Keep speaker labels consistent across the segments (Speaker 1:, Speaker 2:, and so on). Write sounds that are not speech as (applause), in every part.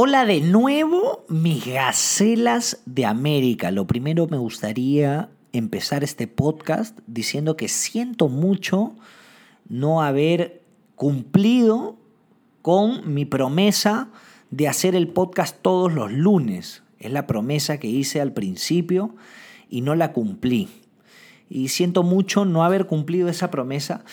Speaker 1: Hola de nuevo, mis gacelas de América. Lo primero me gustaría empezar este podcast diciendo que siento mucho no haber cumplido con mi promesa de hacer el podcast todos los lunes. Es la promesa que hice al principio y no la cumplí. Y siento mucho no haber cumplido esa promesa.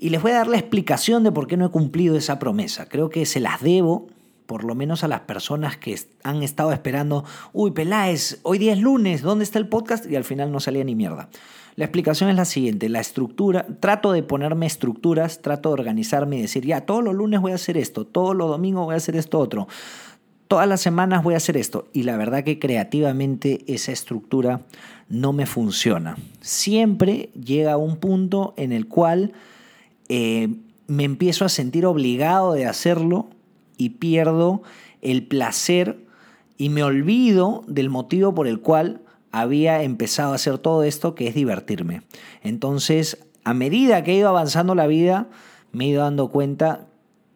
Speaker 1: Y les voy a dar la explicación de por qué no he cumplido esa promesa. Creo que se las debo por lo menos a las personas que han estado esperando, uy, Peláez, hoy día es lunes, ¿dónde está el podcast? Y al final no salía ni mierda. La explicación es la siguiente, la estructura, trato de ponerme estructuras, trato de organizarme y decir, ya, todos los lunes voy a hacer esto, todos los domingos voy a hacer esto otro, todas las semanas voy a hacer esto. Y la verdad que creativamente esa estructura no me funciona. Siempre llega un punto en el cual eh, me empiezo a sentir obligado de hacerlo y pierdo el placer y me olvido del motivo por el cual había empezado a hacer todo esto, que es divertirme. Entonces, a medida que he ido avanzando la vida, me he ido dando cuenta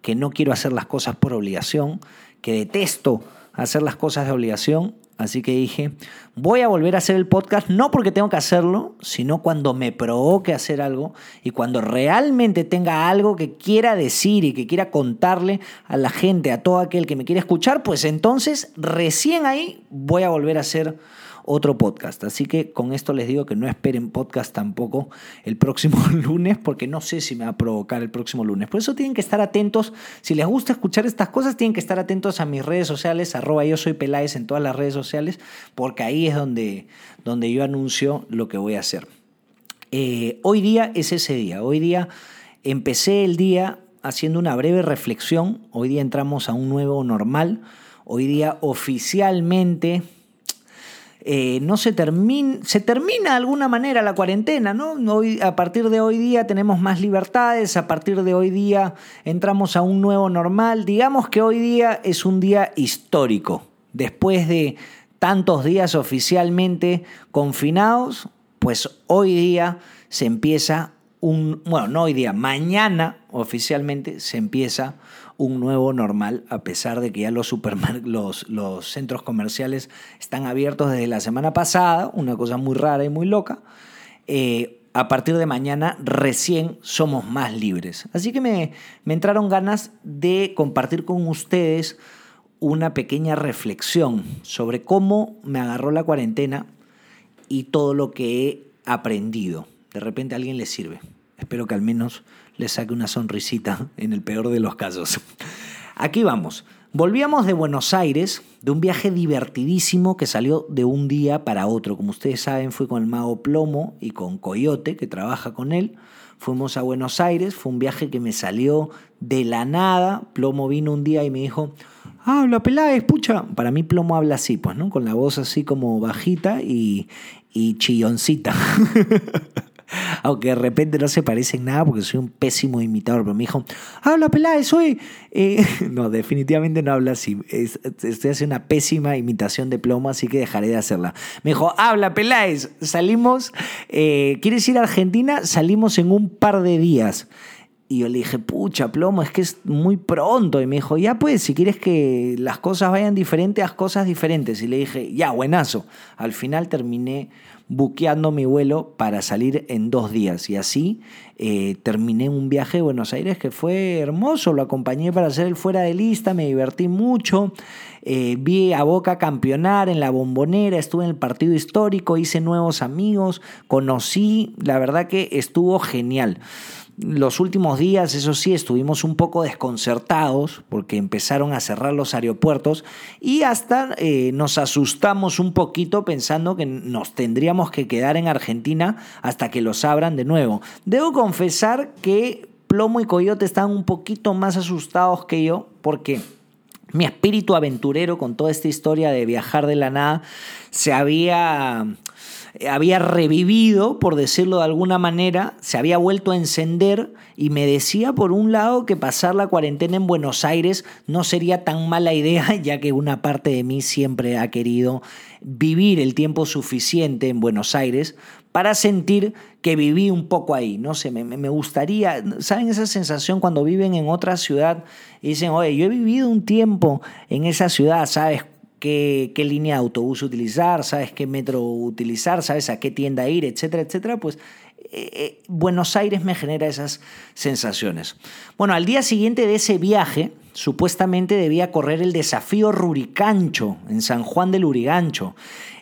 Speaker 1: que no quiero hacer las cosas por obligación, que detesto hacer las cosas de obligación Así que dije, voy a volver a hacer el podcast, no porque tengo que hacerlo, sino cuando me provoque hacer algo y cuando realmente tenga algo que quiera decir y que quiera contarle a la gente, a todo aquel que me quiera escuchar, pues entonces recién ahí voy a volver a hacer otro podcast. Así que con esto les digo que no esperen podcast tampoco el próximo (laughs) lunes, porque no sé si me va a provocar el próximo lunes. Por eso tienen que estar atentos. Si les gusta escuchar estas cosas, tienen que estar atentos a mis redes sociales, arroba yo soy Peláez en todas las redes sociales, porque ahí es donde, donde yo anuncio lo que voy a hacer. Eh, hoy día es ese día. Hoy día empecé el día haciendo una breve reflexión. Hoy día entramos a un nuevo normal. Hoy día oficialmente eh, no se termina, se termina de alguna manera la cuarentena, ¿no? Hoy, a partir de hoy día tenemos más libertades, a partir de hoy día entramos a un nuevo normal. Digamos que hoy día es un día histórico. Después de tantos días oficialmente confinados, pues hoy día se empieza un, bueno, no hoy día, mañana oficialmente se empieza un nuevo normal, a pesar de que ya los, los, centros comerciales están abiertos desde la semana pasada, una cosa muy rara y muy loca. Eh, a partir de mañana recién somos más libres. Así que me, me entraron ganas de compartir con ustedes una pequeña reflexión sobre cómo me agarró la cuarentena y todo lo que he aprendido. De repente a alguien le sirve. Espero que al menos le saque una sonrisita en el peor de los casos. Aquí vamos. Volvíamos de Buenos Aires, de un viaje divertidísimo que salió de un día para otro. Como ustedes saben, fui con el mago Plomo y con Coyote, que trabaja con él. Fuimos a Buenos Aires, fue un viaje que me salió de la nada. Plomo vino un día y me dijo, habla Peláez, pucha. Para mí Plomo habla así, pues, ¿no? Con la voz así como bajita y, y chilloncita. (laughs) aunque de repente no se parecen nada porque soy un pésimo imitador, pero me dijo, habla Peláez, soy... Eh, (laughs) no, definitivamente no habla así, estoy haciendo una pésima imitación de plomo, así que dejaré de hacerla. Me dijo, habla Peláez, salimos, eh, ¿quieres ir a Argentina? Salimos en un par de días. Y yo le dije, pucha, plomo, es que es muy pronto. Y me dijo, ya pues, si quieres que las cosas vayan diferentes, haz cosas diferentes. Y le dije, ya, buenazo. Al final terminé buqueando mi vuelo para salir en dos días. Y así eh, terminé un viaje a Buenos Aires que fue hermoso. Lo acompañé para hacer el fuera de lista, me divertí mucho. Eh, vi a Boca campeonar en la bombonera, estuve en el partido histórico, hice nuevos amigos, conocí, la verdad que estuvo genial. Los últimos días, eso sí, estuvimos un poco desconcertados porque empezaron a cerrar los aeropuertos y hasta eh, nos asustamos un poquito pensando que nos tendríamos que quedar en Argentina hasta que los abran de nuevo. Debo confesar que Plomo y Coyote están un poquito más asustados que yo porque mi espíritu aventurero con toda esta historia de viajar de la nada se había había revivido, por decirlo de alguna manera, se había vuelto a encender y me decía por un lado que pasar la cuarentena en Buenos Aires no sería tan mala idea, (laughs) ya que una parte de mí siempre ha querido vivir el tiempo suficiente en Buenos Aires para sentir que viví un poco ahí. No sé, me, me, gustaría, ¿saben esa sensación cuando viven en otra ciudad y dicen, oye, yo he vivido un tiempo en esa ciudad, ¿sabes? Qué, línea de autobús utilizar, sabes qué metro utilizar, sabes a qué tienda ir, etcétera, etcétera, pues eh, eh, Buenos Aires me genera esas sensaciones. Bueno, al día siguiente de ese viaje, supuestamente debía correr el desafío Ruricancho en San Juan del Urigancho.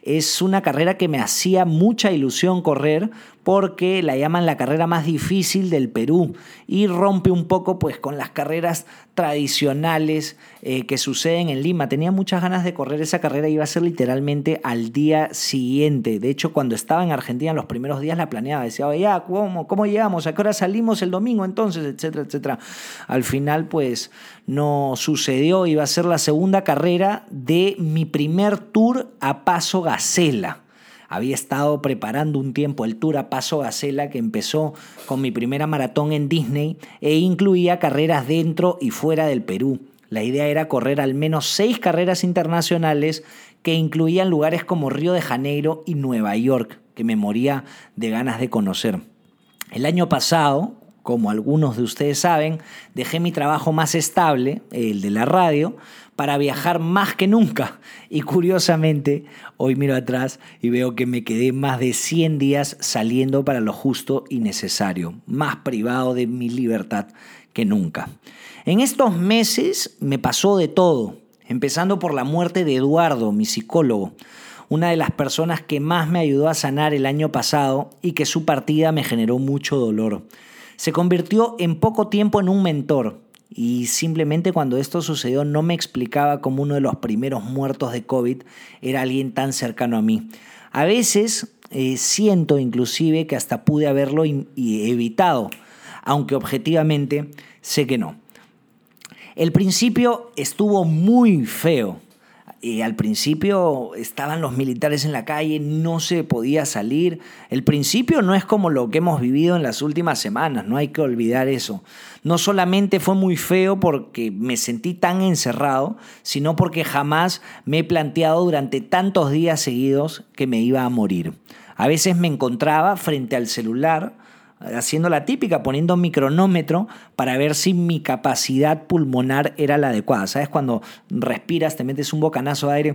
Speaker 1: Es una carrera que me hacía mucha ilusión correr porque la llaman la carrera más difícil del Perú y rompe un poco pues con las carreras tradicionales eh, que suceden en Lima. Tenía muchas ganas de correr esa carrera, iba a ser literalmente al día siguiente. De hecho, cuando estaba en Argentina los primeros días la planeaba, decía, oye, ¿cómo, ¿cómo llegamos? ¿A qué hora salimos el domingo entonces? Etcétera, etcétera. Al final pues no sucedió, iba a ser la segunda carrera de mi primer tour a Paso Gacela. Había estado preparando un tiempo el Tour a Paso Gacela que empezó con mi primera maratón en Disney e incluía carreras dentro y fuera del Perú. La idea era correr al menos seis carreras internacionales que incluían lugares como Río de Janeiro y Nueva York, que me moría de ganas de conocer. El año pasado, como algunos de ustedes saben, dejé mi trabajo más estable, el de la radio, para viajar más que nunca. Y curiosamente, hoy miro atrás y veo que me quedé más de 100 días saliendo para lo justo y necesario, más privado de mi libertad que nunca. En estos meses me pasó de todo, empezando por la muerte de Eduardo, mi psicólogo, una de las personas que más me ayudó a sanar el año pasado y que su partida me generó mucho dolor. Se convirtió en poco tiempo en un mentor, y simplemente cuando esto sucedió no me explicaba cómo uno de los primeros muertos de COVID era alguien tan cercano a mí. A veces eh, siento inclusive que hasta pude haberlo evitado, aunque objetivamente sé que no. El principio estuvo muy feo y al principio estaban los militares en la calle, no se podía salir. El principio no es como lo que hemos vivido en las últimas semanas, no hay que olvidar eso. No solamente fue muy feo porque me sentí tan encerrado, sino porque jamás me he planteado durante tantos días seguidos que me iba a morir. A veces me encontraba frente al celular haciendo la típica, poniendo un micronómetro para ver si mi capacidad pulmonar era la adecuada. ¿Sabes? Cuando respiras, te metes un bocanazo de aire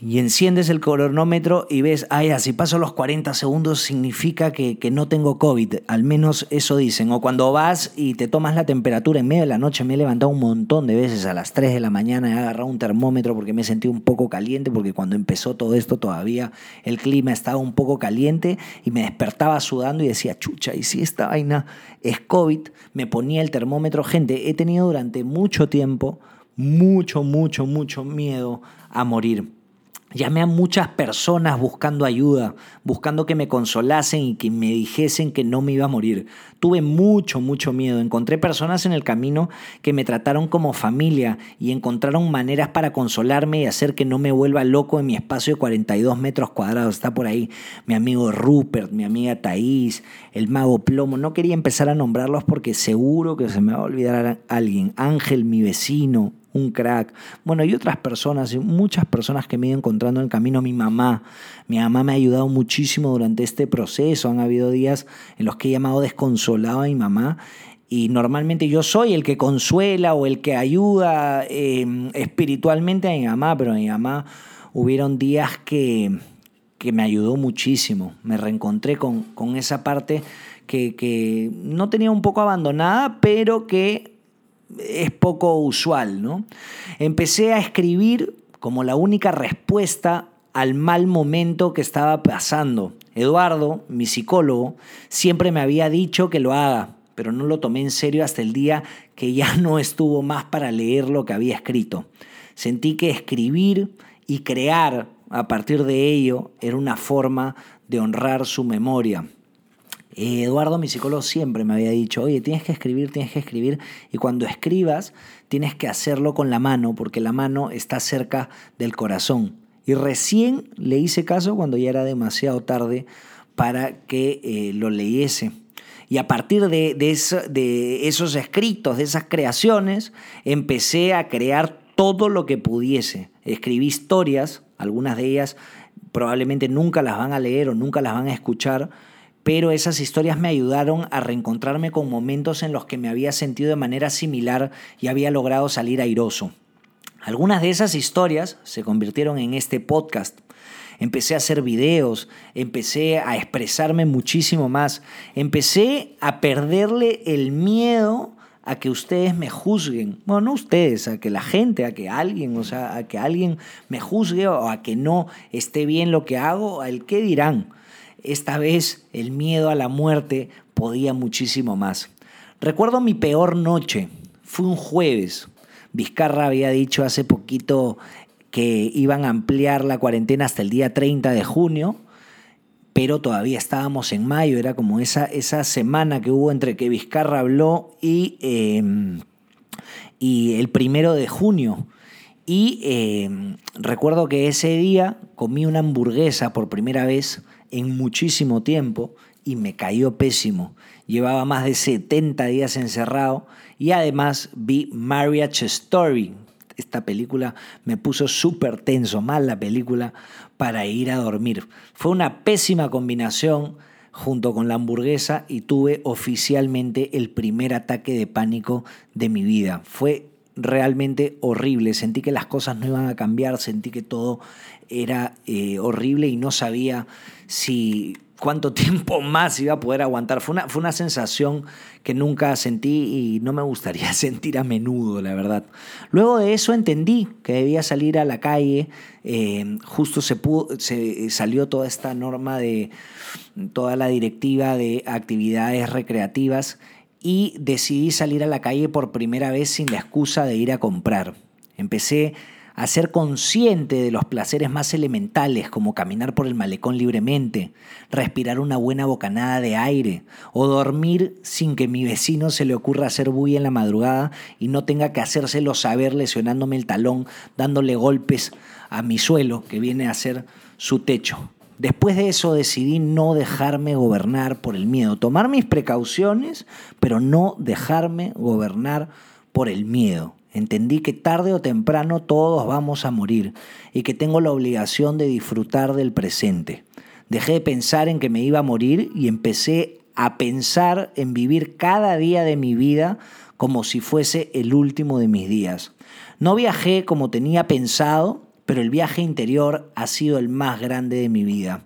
Speaker 1: y enciendes el cronómetro y ves, ay, si paso los 40 segundos significa que, que, no tengo COVID, al menos eso dicen. O cuando vas y te tomas la temperatura en medio de la noche, me he levantado un montón de veces a las 3 de la mañana, he agarrado un termómetro porque me sentí un poco caliente, porque cuando empezó todo esto todavía el clima estaba un poco caliente y me despertaba sudando y decía, chucha, y si esta vaina es COVID, me ponía el termómetro. Gente, he tenido durante mucho tiempo mucho, mucho, mucho miedo a morir Llamé a muchas personas buscando ayuda, buscando que me consolasen y que me dijesen que no me iba a morir. Tuve mucho, mucho miedo. Encontré personas en el camino que me trataron como familia y encontraron maneras para consolarme y hacer que no me vuelva loco en mi espacio de 42 metros cuadrados. Está por ahí mi amigo Rupert, mi amiga Thaís, el mago Plomo. No quería empezar a nombrarlos porque seguro que se me va a olvidar alguien. Ángel, mi vecino, un crack. Bueno, y otras personas, muchas personas que me he ido encontrando en el camino. Mi mamá, mi mamá me ha ayudado muchísimo durante este proceso. Han habido días en los que he llamado desconsolado a mi mamá y normalmente yo soy el que consuela o el que ayuda em, espiritualmente a mi mamá, pero a mi mamá hubieron días que, que me ayudó muchísimo. Me reencontré con, con esa parte que, que no tenía un poco abandonada, pero que es poco usual, ¿no? Empecé a escribir como la única respuesta al mal momento que estaba pasando. Eduardo, mi psicólogo, siempre me había dicho que lo haga, pero no lo tomé en serio hasta el día que ya (laughs) no estuvo más para leer lo que había escrito. Sentí que escribir y crear a partir de ello era una forma de honrar su memoria. Eduardo, mi psicólogo, siempre me había dicho, oye, tienes que escribir, tienes que escribir, y cuando escribas, tienes que hacerlo con la mano, porque la mano está cerca del corazón. Y recién le hice caso cuando ya era demasiado tarde para que eh, lo leyese. Y a partir de, esos escritos, de esas creaciones, empecé a crear todo lo que pudiese. Escribí historias, algunas de ellas probablemente nunca las van a leer o nunca las van a escuchar, pero esas historias me ayudaron a reencontrarme con momentos en los que me había sentido de manera similar y había logrado salir airoso. Algunas de esas historias se convirtieron en este podcast. Empecé a hacer videos, empecé a expresarme muchísimo más, empecé a perderle el miedo a que ustedes me juzguen. Bueno, no ustedes, a que la gente, a que alguien, o sea, a que alguien me juzgue o a que no esté bien lo que hago, al qué dirán. Esta vez el miedo a la muerte podía muchísimo más. Recuerdo mi peor noche. Fue un jueves. Vizcarra había dicho hace poquito que iban a ampliar la cuarentena hasta el día 30 de junio pero todavía estábamos en mayo, era como esa, esa semana que hubo entre que Vizcarra habló y, em, y el primero de junio. Y em, recuerdo que ese día comí una hamburguesa por primera vez en muchísimo tiempo y me cayó pésimo. Llevaba más de 70 días encerrado y además vi Marriage Story, esta película me puso súper tenso, mal la película, para ir a dormir. Fue una pésima combinación junto con la hamburguesa y tuve oficialmente el primer ataque de pánico de mi vida. Fue realmente horrible, sentí que las cosas no iban a cambiar, sentí que todo era eh, horrible y no sabía si cuánto (laughs) tiempo más iba a poder aguantar. Fue una, fue una sensación que nunca sentí y no me gustaría (laughs) sentir a menudo, la verdad. Luego de eso entendí que debía salir a la calle. Eh, justo se, se salió toda esta norma de toda la directiva de actividades recreativas y decidí salir a la calle por primera vez sin la excusa de ir a comprar. Empecé a ser consciente de los placeres más elementales como caminar por el malecón libremente, respirar una buena bocanada de aire o dormir sin que mi vecino se le ocurra hacer bulla en la madrugada y no tenga que hacérselo saber lesionándome el talón, dándole golpes a mi suelo que viene a ser su techo. Después de eso decidí no dejarme gobernar por el miedo, tomar mis precauciones, pero no dejarme gobernar por el miedo. Entendí que tarde o temprano todos vamos a morir y que tengo la obligación de disfrutar del presente. Dejé de pensar en que me iba a morir y empecé a pensar en vivir cada día de mi vida como si fuese el último de mis días. No viajé como tenía pensado, pero el viaje interior ha sido el más grande de mi vida.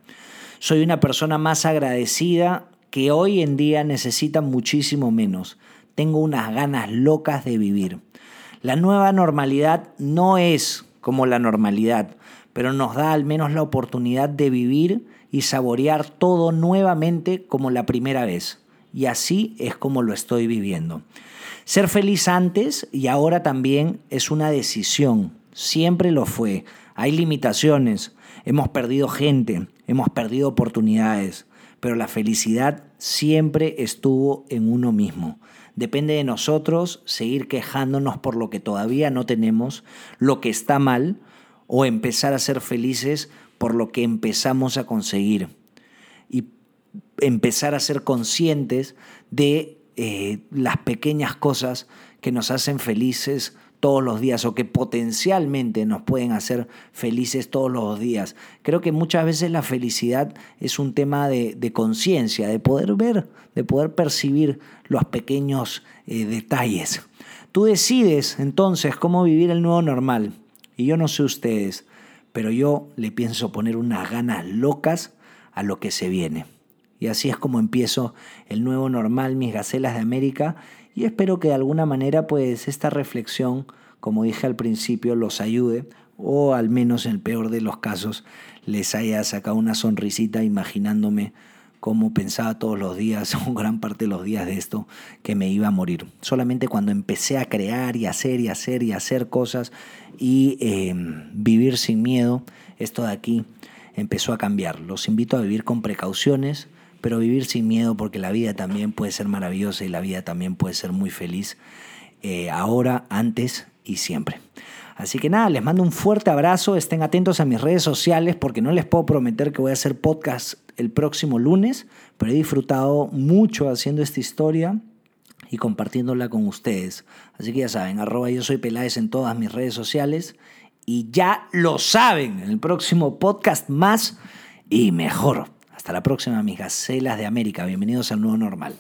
Speaker 1: Soy una persona más agradecida que hoy en día necesita muchísimo menos. Tengo unas ganas locas de vivir. La nueva normalidad no es como la normalidad, pero nos da al menos la oportunidad de vivir y saborear todo nuevamente como la primera vez. Y así es como lo estoy viviendo. Ser feliz antes y ahora también es una decisión. Siempre lo fue. Hay limitaciones. Hemos perdido gente. Hemos perdido oportunidades. Pero la felicidad siempre estuvo en uno mismo. Depende de nosotros seguir quejándonos por lo que todavía no tenemos, lo que está mal, o empezar a ser felices por lo que empezamos a conseguir. Y empezar a ser conscientes de eh, las pequeñas cosas que nos hacen felices todos los días o que potencialmente nos pueden hacer felices todos los días. Creo que muchas veces la felicidad es un tema de, conciencia, de poder ver, de poder percibir los pequeños eh, detalles. Tú decides entonces cómo vivir el nuevo normal. Y yo no sé ustedes, pero yo le pienso poner unas ganas locas a lo que se viene. Y así es como empiezo el nuevo normal, mis gacelas de América, y espero que de alguna manera pues esta reflexión, como dije al principio, los ayude o al menos en el peor de los casos les haya sacado una sonrisita imaginándome cómo pensaba todos los días, (laughs) o gran parte de los días de esto, que me iba a morir. Solamente cuando empecé a crear y hacer y hacer y hacer cosas y em, vivir sin miedo, esto de aquí empezó a cambiar. Los invito a vivir con precauciones, pero vivir sin miedo porque la vida también puede ser maravillosa y la vida también puede ser muy feliz, eh, ahora, antes y siempre. Así que nada, les mando un fuerte abrazo, estén atentos a mis redes sociales porque no les puedo prometer que voy a hacer podcast el próximo lunes, pero he disfrutado mucho haciendo esta historia y compartiéndola con ustedes. Así que ya saben, arroba yo soy Peláez en todas mis redes sociales y ya lo saben, en el próximo podcast más y mejor. Hasta la próxima, mis gacelas de América. Bienvenidos al nuevo normal.